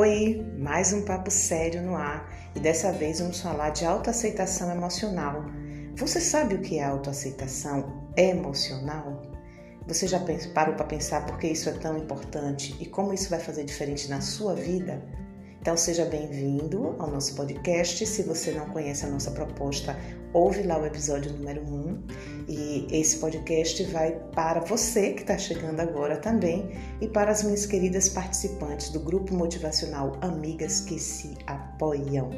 Oi, mais um papo sério no ar e dessa vez vamos falar de autoaceitação emocional. Você sabe o que é autoaceitação emocional? Você já parou para pensar por que isso é tão importante e como isso vai fazer diferente na sua vida? Então seja bem-vindo ao nosso podcast. Se você não conhece a nossa proposta, ouve lá o episódio número 1. E esse podcast vai para você que está chegando agora também e para as minhas queridas participantes do grupo motivacional Amigas que se apoiam.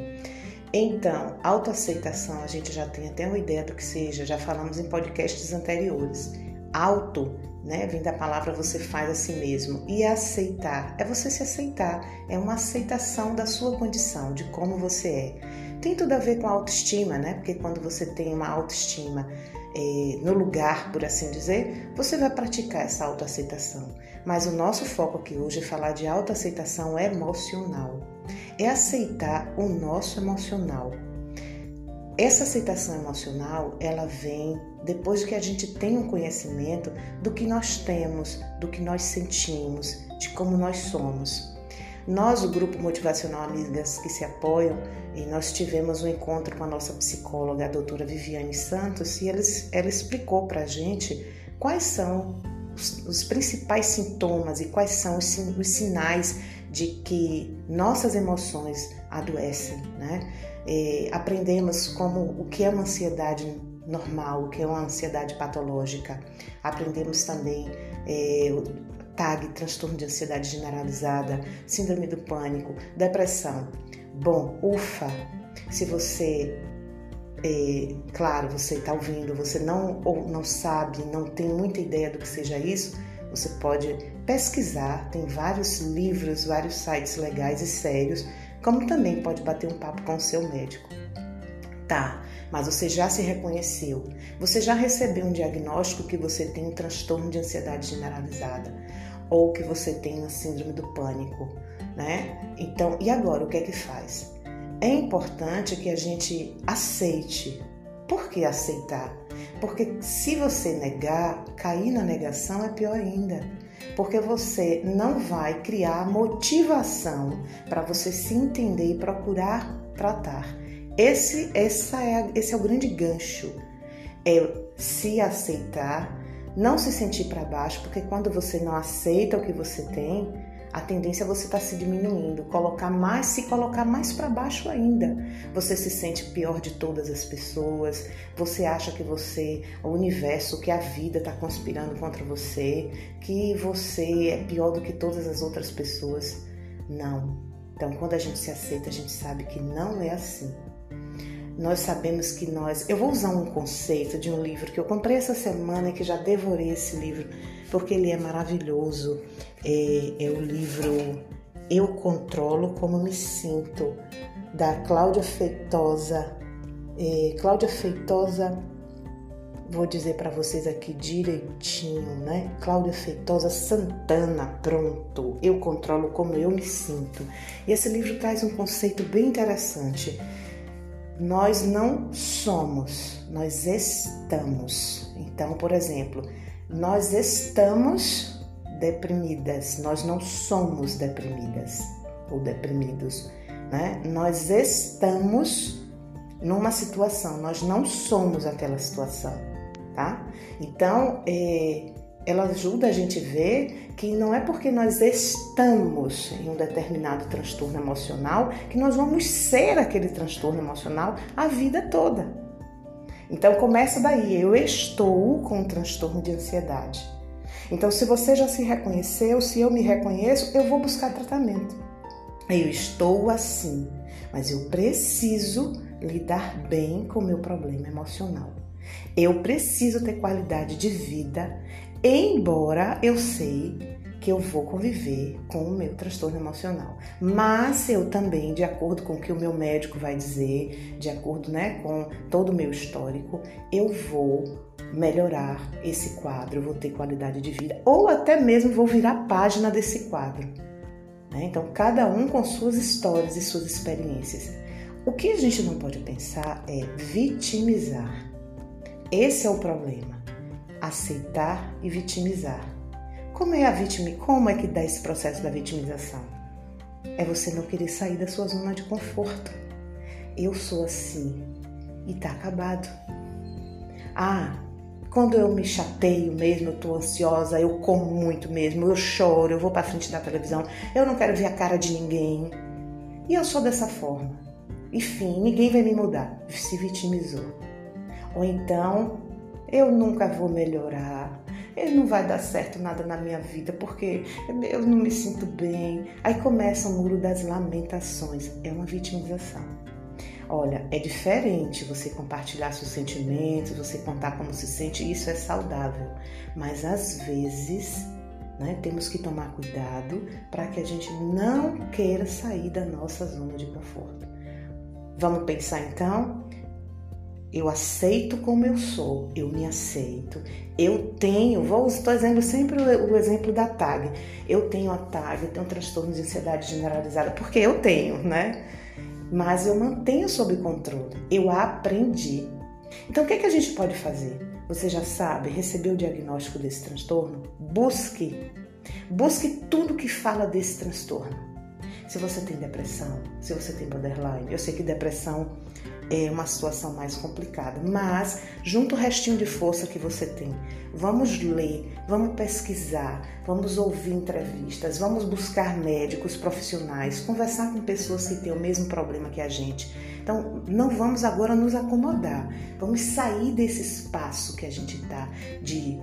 Então, autoaceitação, a gente já tem até uma ideia do que seja, já falamos em podcasts anteriores. Auto né? Vem da palavra você faz a si mesmo. E aceitar é você se aceitar, é uma aceitação da sua condição, de como você é. Tem tudo a ver com a autoestima, né? Porque quando você tem uma autoestima eh, no lugar, por assim dizer, você vai praticar essa autoaceitação. Mas o nosso foco aqui hoje é falar de autoaceitação emocional. É aceitar o nosso emocional. Essa aceitação emocional, ela vem depois que a gente tem um conhecimento do que nós temos, do que nós sentimos, de como nós somos. Nós, o grupo motivacional Amigas que se apoiam, e nós tivemos um encontro com a nossa psicóloga, a doutora Viviane Santos, e ela, ela explicou para a gente quais são os, os, principais sintomas e quais são os, os sinais de que nossas emoções adoecem, né? É, aprendemos como o que é uma ansiedade normal, que é uma ansiedade patológica. Aprendemos também é, o TAG, transtorno de ansiedade generalizada, síndrome do pânico, depressão. Bom, ufa, se você, é, claro, você está ouvindo, você não ou não sabe, não tem muita ideia do que seja isso, você pode pesquisar, tem vários livros, vários sites legais e sérios, como também pode bater um papo com o seu médico. Tá, mas você já se reconheceu, você já recebeu um diagnóstico que você tem um transtorno de ansiedade generalizada ou que você tem uma síndrome do pânico, né? Então, e agora o que é que faz? É importante que a gente aceite. Por que aceitar? Porque se você negar, cair na negação é pior ainda. Porque você não vai criar motivação para você se entender e procurar tratar. Esse, essa é, esse é o grande gancho. É se aceitar, não se sentir para baixo, porque quando você não aceita o que você tem, a tendência é você estar tá se diminuindo, colocar mais, se colocar mais para baixo ainda. Você se sente pior de todas as pessoas, você acha que você, o universo, que a vida está conspirando contra você, que você é pior do que todas as outras pessoas. Não. Então, quando a gente se aceita, a gente sabe que não é assim nós sabemos que nós. Eu vou usar um conceito de um livro que eu comprei essa semana e que já devorei esse livro, porque ele é maravilhoso. É, é o livro Eu Controlo Como Me Sinto, da Cláudia Feitosa. É, Cláudia Feitosa, vou dizer para vocês aqui direitinho, né? Cláudia Feitosa Santana, pronto. Eu controlo como eu me sinto. E esse livro traz um conceito bem interessante nós não somos, nós estamos. Então, por exemplo, nós estamos deprimidas, nós não somos deprimidas ou deprimidos, né? Nós estamos numa situação, nós não somos aquela situação, tá? Então, é, ela ajuda a gente ver que não é porque nós estamos em um determinado transtorno emocional que nós vamos ser aquele transtorno emocional a vida toda. Então começa daí, eu estou com um transtorno de ansiedade. Então se você já se reconheceu, se eu me reconheço, eu vou buscar tratamento. Eu estou assim, mas eu preciso lidar bem com o meu problema emocional. Eu preciso ter qualidade de vida, embora eu sei que eu vou conviver com o meu transtorno emocional. Mas eu também, de acordo com o que o meu médico vai dizer, de acordo né, com todo o meu histórico, eu vou melhorar esse quadro, vou ter qualidade de vida, ou até mesmo vou virar página desse quadro. Né? Então, cada um com suas histórias e suas experiências. O que a gente não pode pensar é vitimizar. Esse é o problema. Aceitar e vitimizar. Como é a vítima? Como é que dá esse processo da vitimização? é você não querer sair da sua zona de conforto. Eu sou assim e tá acabado. Ah, quando eu me chateio mesmo, eu tô ansiosa, eu como muito mesmo, eu choro, eu vou para frente da televisão, eu não quero ver a cara de ninguém. E eu sou dessa forma. Enfim, ninguém vai me mudar. Se vitimizou. Ou então, eu nunca vou melhorar. Eu não vai dar certo nada na minha vida porque eu não me sinto bem. Aí começa o muro das lamentações. É uma vitimização. Olha, é diferente você compartilhar seus sentimentos, você contar como se sente, isso é saudável. Mas às vezes, né, temos que tomar cuidado para que a gente não queira sair da nossa zona de conforto. Vamos pensar então? Eu aceito como eu sou, eu me aceito. Eu tenho, vou dizendo sempre o, o, exemplo da TAG. Eu tenho a TAG, eu tenho um transtorno de ansiedade generalizada, porque eu tenho, né? mas eu mantenho sob controle. Eu aprendi. Então, o que, é que a gente pode fazer? Você já sabe, recebeu o diagnóstico desse transtorno? Busque. Busque tudo que fala desse transtorno. Se você tem depressão, se você tem borderline, eu sei que depressão é uma situação mais complicada, mas junto o restinho de força que você tem, vamos ler, vamos pesquisar, vamos ouvir entrevistas, vamos buscar médicos profissionais, conversar com pessoas que têm o mesmo problema que a gente. Então, não vamos agora nos acomodar, vamos sair desse espaço que a gente está de,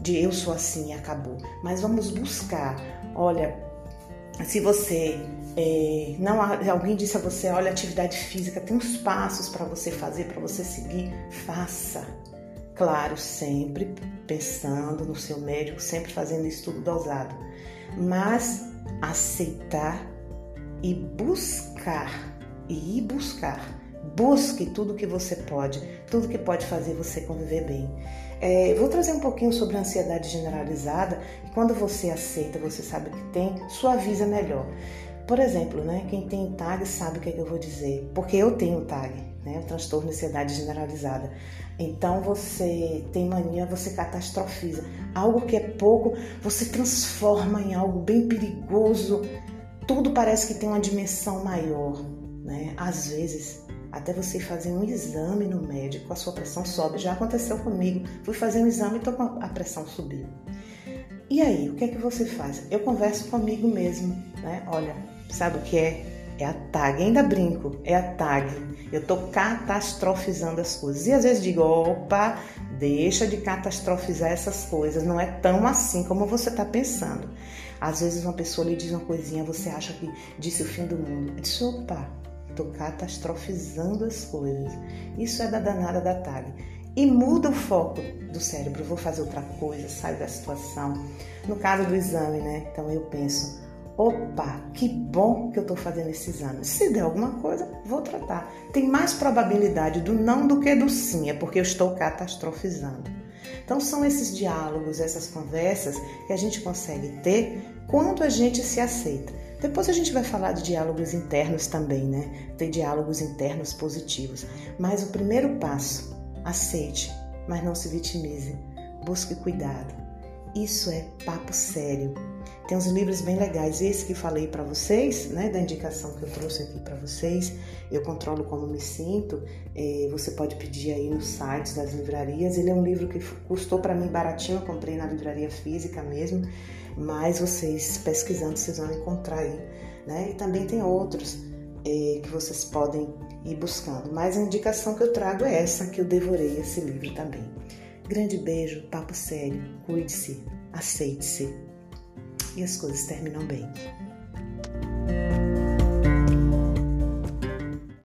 de eu sou assim e acabou, mas vamos buscar, olha, se você é, não alguém disse a você, olha, atividade física tem uns passos para você fazer, para você seguir, faça. Claro, sempre pensando no seu médico, sempre fazendo estudo dosado, mas aceitar e buscar e ir buscar. Busque tudo que você pode, tudo que pode fazer você conviver bem. É, vou trazer um pouquinho sobre a ansiedade generalizada. Quando você aceita, você sabe que tem, suaviza melhor. Por exemplo, né, quem tem TAG sabe o que, é que eu vou dizer, porque eu tenho TAG, né, o transtorno de ansiedade generalizada. Então você tem mania, você catastrofiza. Algo que é pouco, você transforma em algo bem perigoso. Tudo parece que tem uma dimensão maior, né? Às vezes, até você fazer um exame no médico, a sua pressão sobe. Já aconteceu comigo. Fui fazer um exame e a pressão subiu. E aí, o que é que você faz? Eu converso comigo mesmo, né? Olha, Sabe o que é? É a tag. Ainda brinco, é a tag. Eu tô catastrofizando as coisas. E às vezes digo, opa, deixa de catastrofizar essas coisas. Não é tão assim como você tá pensando. Às vezes uma pessoa lhe diz uma coisinha, você acha que disse o fim do mundo. Eu disse, opa, tô catastrofizando as coisas. Isso é da danada da tag. E muda o foco do cérebro. Vou fazer outra coisa, saio da situação. No caso do exame, né? Então eu penso, Opa, que bom que eu estou fazendo esse exame. Se der alguma coisa, vou tratar. Tem mais probabilidade do não do que do sim, é porque eu estou catastrofizando. Então, são esses diálogos, essas conversas que a gente consegue ter quando a gente se aceita. Depois a gente vai falar de diálogos internos também, né? Ter diálogos internos positivos. Mas o primeiro passo, aceite, mas não se vitimize. Busque cuidado. Isso é papo sério. Tem uns livros bem legais. Esse que falei para vocês, né, da indicação que eu trouxe aqui para vocês, Eu Controlo Como Me Sinto. É, você pode pedir aí nos sites das livrarias. Ele é um livro que custou para mim baratinho, eu comprei na livraria física mesmo, mas vocês pesquisando vocês vão encontrar aí. Né? E também tem outros é, que vocês podem ir buscando. Mas a indicação que eu trago é essa, que eu devorei esse livro também. Grande beijo, papo sério, cuide-se, aceite-se e as coisas terminam bem.